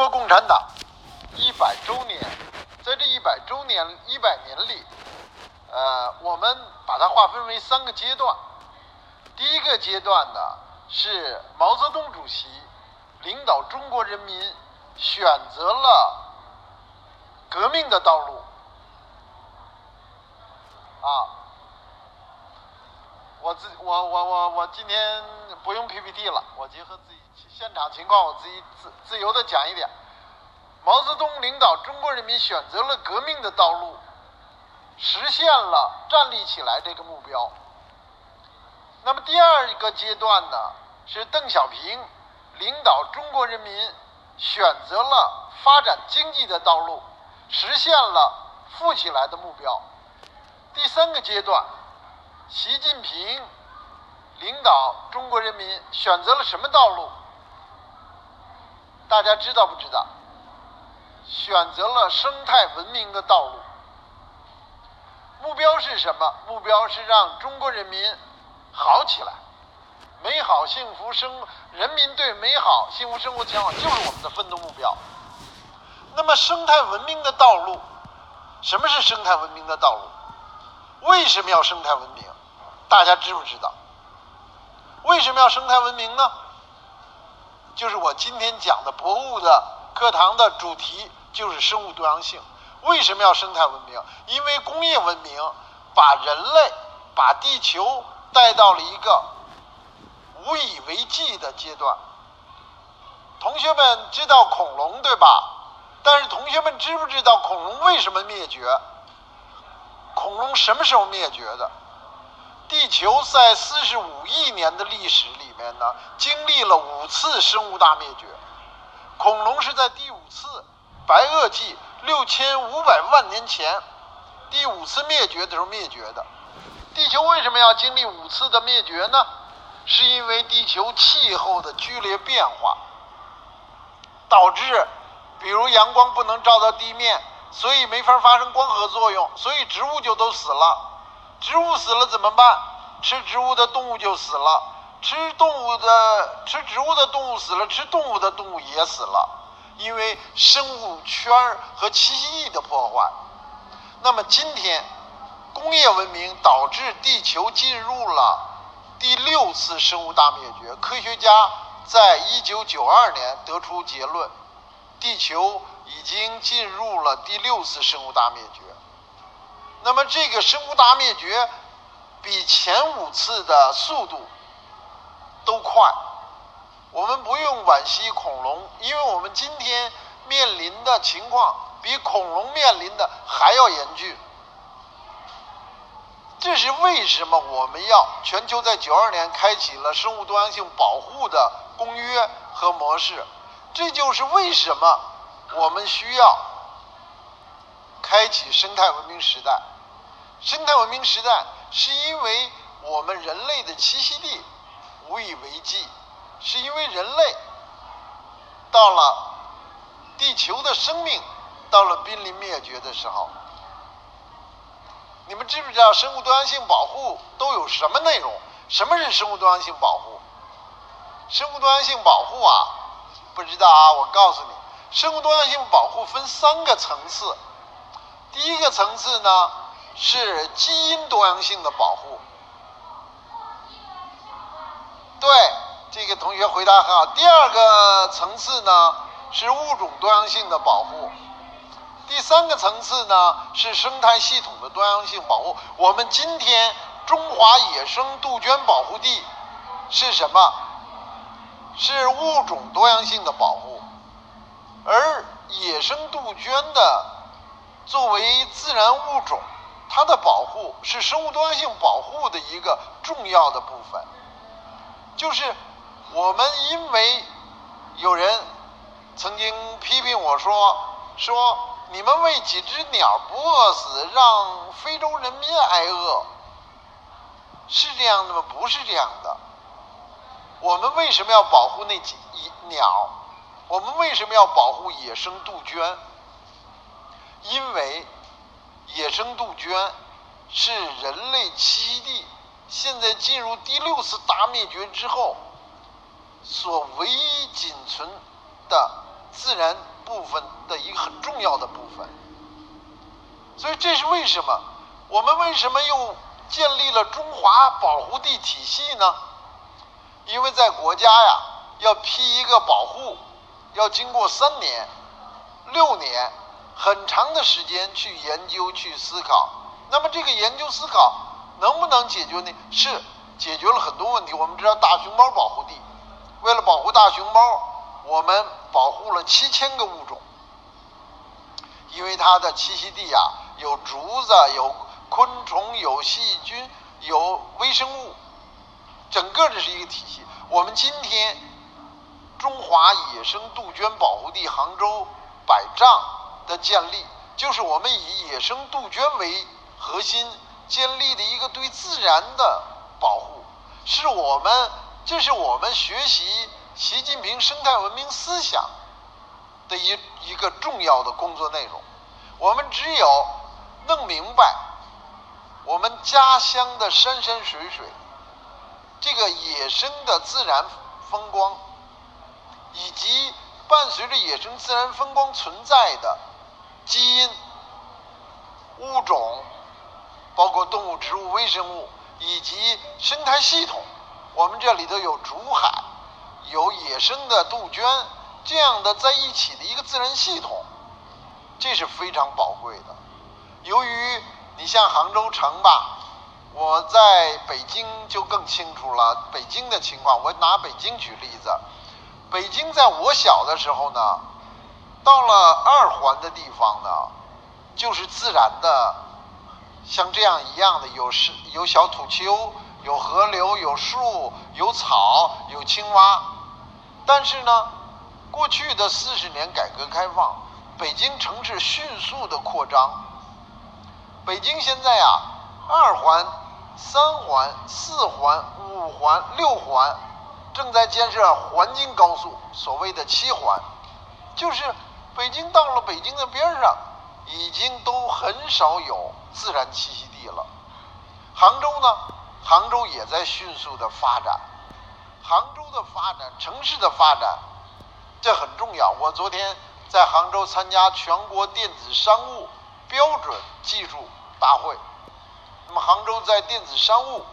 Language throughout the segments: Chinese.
中国共产党一百周年，在这一百周年一百年里，呃，我们把它划分为三个阶段。第一个阶段呢，是毛泽东主席领导中国人民选择了革命的道路。啊，我自我我我我今天不用 PPT 了，我结合自己现场情况，我自己自自由的讲一点。毛泽东领导中国人民选择了革命的道路，实现了站立起来这个目标。那么第二个阶段呢，是邓小平领导中国人民选择了发展经济的道路，实现了富起来的目标。第三个阶段，习近平领导中国人民选择了什么道路？大家知道不知道？选择了生态文明的道路。目标是什么？目标是让中国人民好起来，美好幸福生，人民对美好幸福生活向往，就是我们的奋斗目标。那么，生态文明的道路，什么是生态文明的道路？为什么要生态文明？大家知不知道？为什么要生态文明呢？就是我今天讲的博物的课堂的主题，就是生物多样性。为什么要生态文明？因为工业文明把人类、把地球带到了一个无以为继的阶段。同学们知道恐龙对吧？但是同学们知不知道恐龙为什么灭绝？恐龙什么时候灭绝的？地球在四十五亿年的历史里面呢，经历了五次生物大灭绝。恐龙是在第五次白垩纪六千五百万年前第五次灭绝的时候灭绝的。地球为什么要经历五次的灭绝呢？是因为地球气候的剧烈变化，导致，比如阳光不能照到地面。所以没法发生光合作用，所以植物就都死了。植物死了怎么办？吃植物的动物就死了。吃动物的吃植物的动物死了，吃动物的动物也死了，因为生物圈和栖息地的破坏。那么今天，工业文明导致地球进入了第六次生物大灭绝。科学家在一九九二年得出结论：地球。已经进入了第六次生物大灭绝。那么这个生物大灭绝比前五次的速度都快。我们不用惋惜恐龙，因为我们今天面临的情况比恐龙面临的还要严峻。这是为什么我们要全球在九二年开启了生物多样性保护的公约和模式？这就是为什么。我们需要开启生态文明时代。生态文明时代是因为我们人类的栖息地无以为继，是因为人类到了地球的生命到了濒临灭绝的时候。你们知不知道生物多样性保护都有什么内容？什么是生物多样性保护？生物多样性保护啊，不知道啊，我告诉你。生物多样性保护分三个层次，第一个层次呢是基因多样性的保护，对这个同学回答很好。第二个层次呢是物种多样性的保护，第三个层次呢是生态系统的多样性保护。我们今天中华野生杜鹃保护地是什么？是物种多样性的保护。而野生杜鹃的作为自然物种，它的保护是生物多样性保护的一个重要的部分。就是我们因为有人曾经批评我说说你们为几只鸟不饿死，让非洲人民挨饿，是这样的吗？不是这样的。我们为什么要保护那几鸟？我们为什么要保护野生杜鹃？因为野生杜鹃是人类栖息地现在进入第六次大灭绝之后所唯一仅存的自然部分的一个很重要的部分。所以这是为什么？我们为什么又建立了中华保护地体系呢？因为在国家呀，要批一个保护，要经过三年、六年很长的时间去研究、去思考。那么这个研究思考能不能解决呢？是解决了很多问题。我们知道大熊猫保护地，为了保护大熊猫，我们保护了七千个物种，因为它的栖息地啊有竹子、有昆虫、有细菌、有微生物。整个这是一个体系。我们今天中华野生杜鹃保护地杭州百丈的建立，就是我们以野生杜鹃为核心建立的一个对自然的保护，是我们这是我们学习习近平生态文明思想的一一个重要的工作内容。我们只有弄明白我们家乡的山山水水。这个野生的自然风光，以及伴随着野生自然风光存在的基因、物种，包括动物、植物、微生物以及生态系统，我们这里头有竹海，有野生的杜鹃，这样的在一起的一个自然系统，这是非常宝贵的。由于你像杭州城吧。我在北京就更清楚了北京的情况。我拿北京举例子，北京在我小的时候呢，到了二环的地方呢，就是自然的，像这样一样的，有是有小土丘，有河流，有树，有草，有青蛙。但是呢，过去的四十年改革开放，北京城市迅速的扩张。北京现在啊，二环。三环、四环、五环、六环正在建设环京高速，所谓的七环，就是北京到了北京的边上，已经都很少有自然栖息地了。杭州呢，杭州也在迅速的发展。杭州的发展，城市的发展，这很重要。我昨天在杭州参加全国电子商务标准技术大会。那么，杭州在电子商务，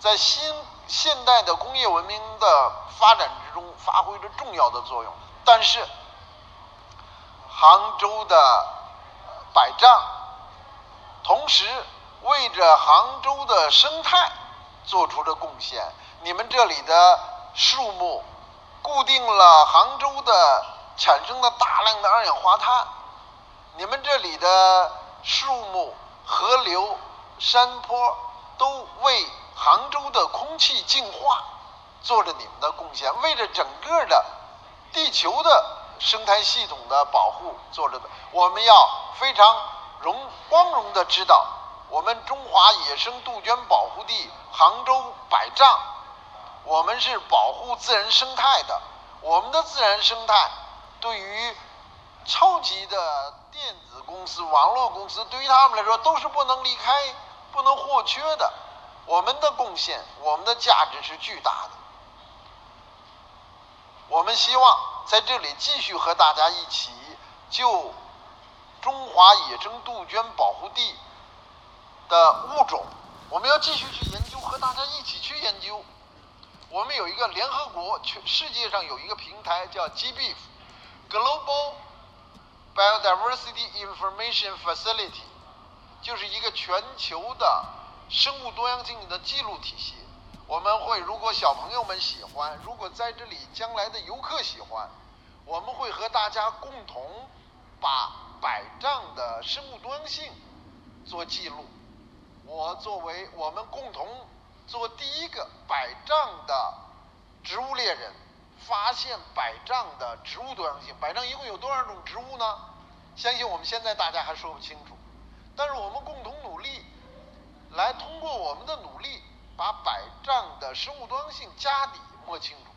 在新现代的工业文明的发展之中发挥着重要的作用。但是，杭州的百丈，同时为着杭州的生态做出了贡献。你们这里的树木，固定了杭州的产生的大量的二氧化碳。你们这里的树木、河流。山坡都为杭州的空气净化做着你们的贡献，为着整个的地球的生态系统的保护做着的。我们要非常荣光荣的知道，我们中华野生杜鹃保护地杭州百丈，我们是保护自然生态的。我们的自然生态对于超级的电子公司、网络公司，对于他们来说都是不能离开。不能或缺的，我们的贡献，我们的价值是巨大的。我们希望在这里继续和大家一起就中华野生杜鹃保护地的物种，我们要继续去研究，和大家一起去研究。我们有一个联合国全世界上有一个平台叫 GBIF，Global Biodiversity Information Facility。就是一个全球的生物多样性的记录体系。我们会，如果小朋友们喜欢，如果在这里将来的游客喜欢，我们会和大家共同把百丈的生物多样性做记录。我作为我们共同做第一个百丈的植物猎人，发现百丈的植物多样性。百丈一共有多少种植物呢？相信我们现在大家还说不清楚。但是我们共同努力，来通过我们的努力，把百丈的生物多样性家底摸清楚。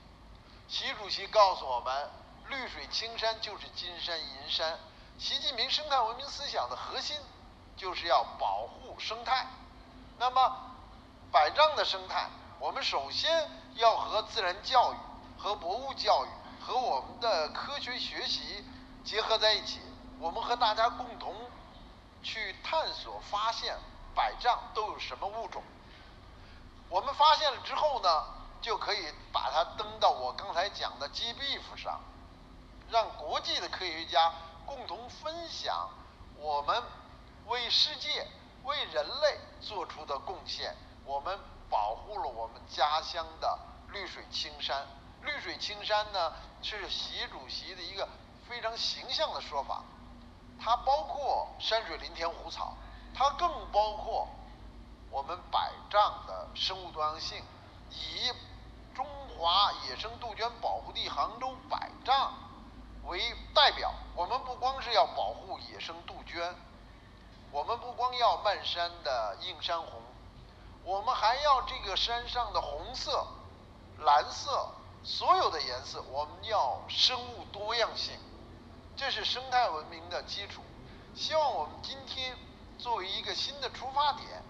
习主席告诉我们，绿水青山就是金山银山。习近平生态文明思想的核心，就是要保护生态。那么，百丈的生态，我们首先要和自然教育、和博物教育和我们的科学学习结合在一起，我们和大家共同去探索发现百丈都有什么物种。我们发现了之后呢，就可以把它登到我刚才讲的 GBIF 上，让国际的科学家共同分享我们为世界、为人类做出的贡献。我们保护了我们家乡的绿水青山。绿水青山呢，是习主席的一个非常形象的说法。它包括山水林田湖草，它更包括。我们百丈的生物多样性，以中华野生杜鹃保护地杭州百丈为代表，我们不光是要保护野生杜鹃，我们不光要漫山的映山红，我们还要这个山上的红色、蓝色，所有的颜色，我们要生物多样性，这是生态文明的基础。希望我们今天作为一个新的出发点。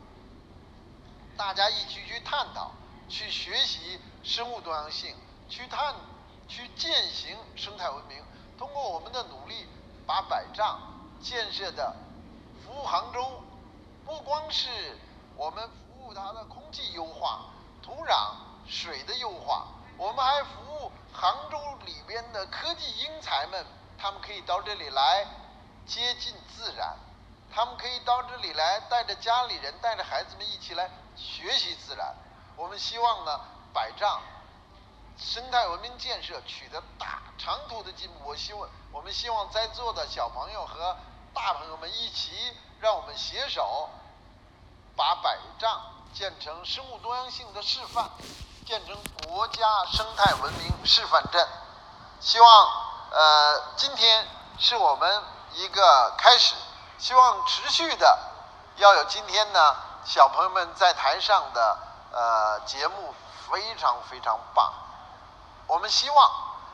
大家一起去探讨、去学习生物多样性，去探、去践行生态文明。通过我们的努力，把百丈建设的服务杭州，不光是我们服务它的空气优化、土壤、水的优化，我们还服务杭州里边的科技英才们，他们可以到这里来接近自然，他们可以到这里来带着家里人、带着孩子们一起来。学习自然，我们希望呢，百丈生态文明建设取得大长途的进步。我希望，我们希望在座的小朋友和大朋友们一起，让我们携手，把百丈建成生物多样性的示范，建成国家生态文明示范镇。希望，呃，今天是我们一个开始，希望持续的要有今天呢。小朋友们在台上的呃节目非常非常棒，我们希望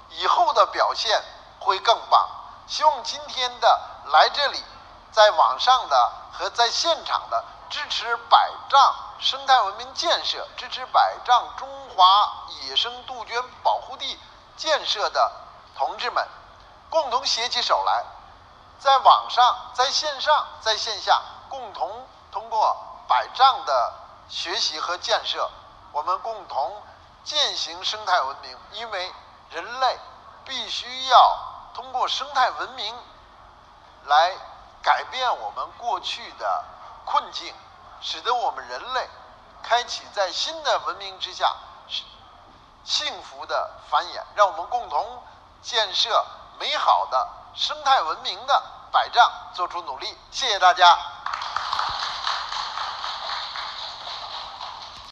以后的表现会更棒。希望今天的来这里，在网上的和在现场的支持百丈生态文明建设、支持百丈中华野生杜鹃保护地建设的同志们，共同携起手来，在网上、在线上、在线下，共同通过。百丈的学习和建设，我们共同践行生态文明。因为人类必须要通过生态文明来改变我们过去的困境，使得我们人类开启在新的文明之下幸福的繁衍。让我们共同建设美好的生态文明的百丈，做出努力。谢谢大家。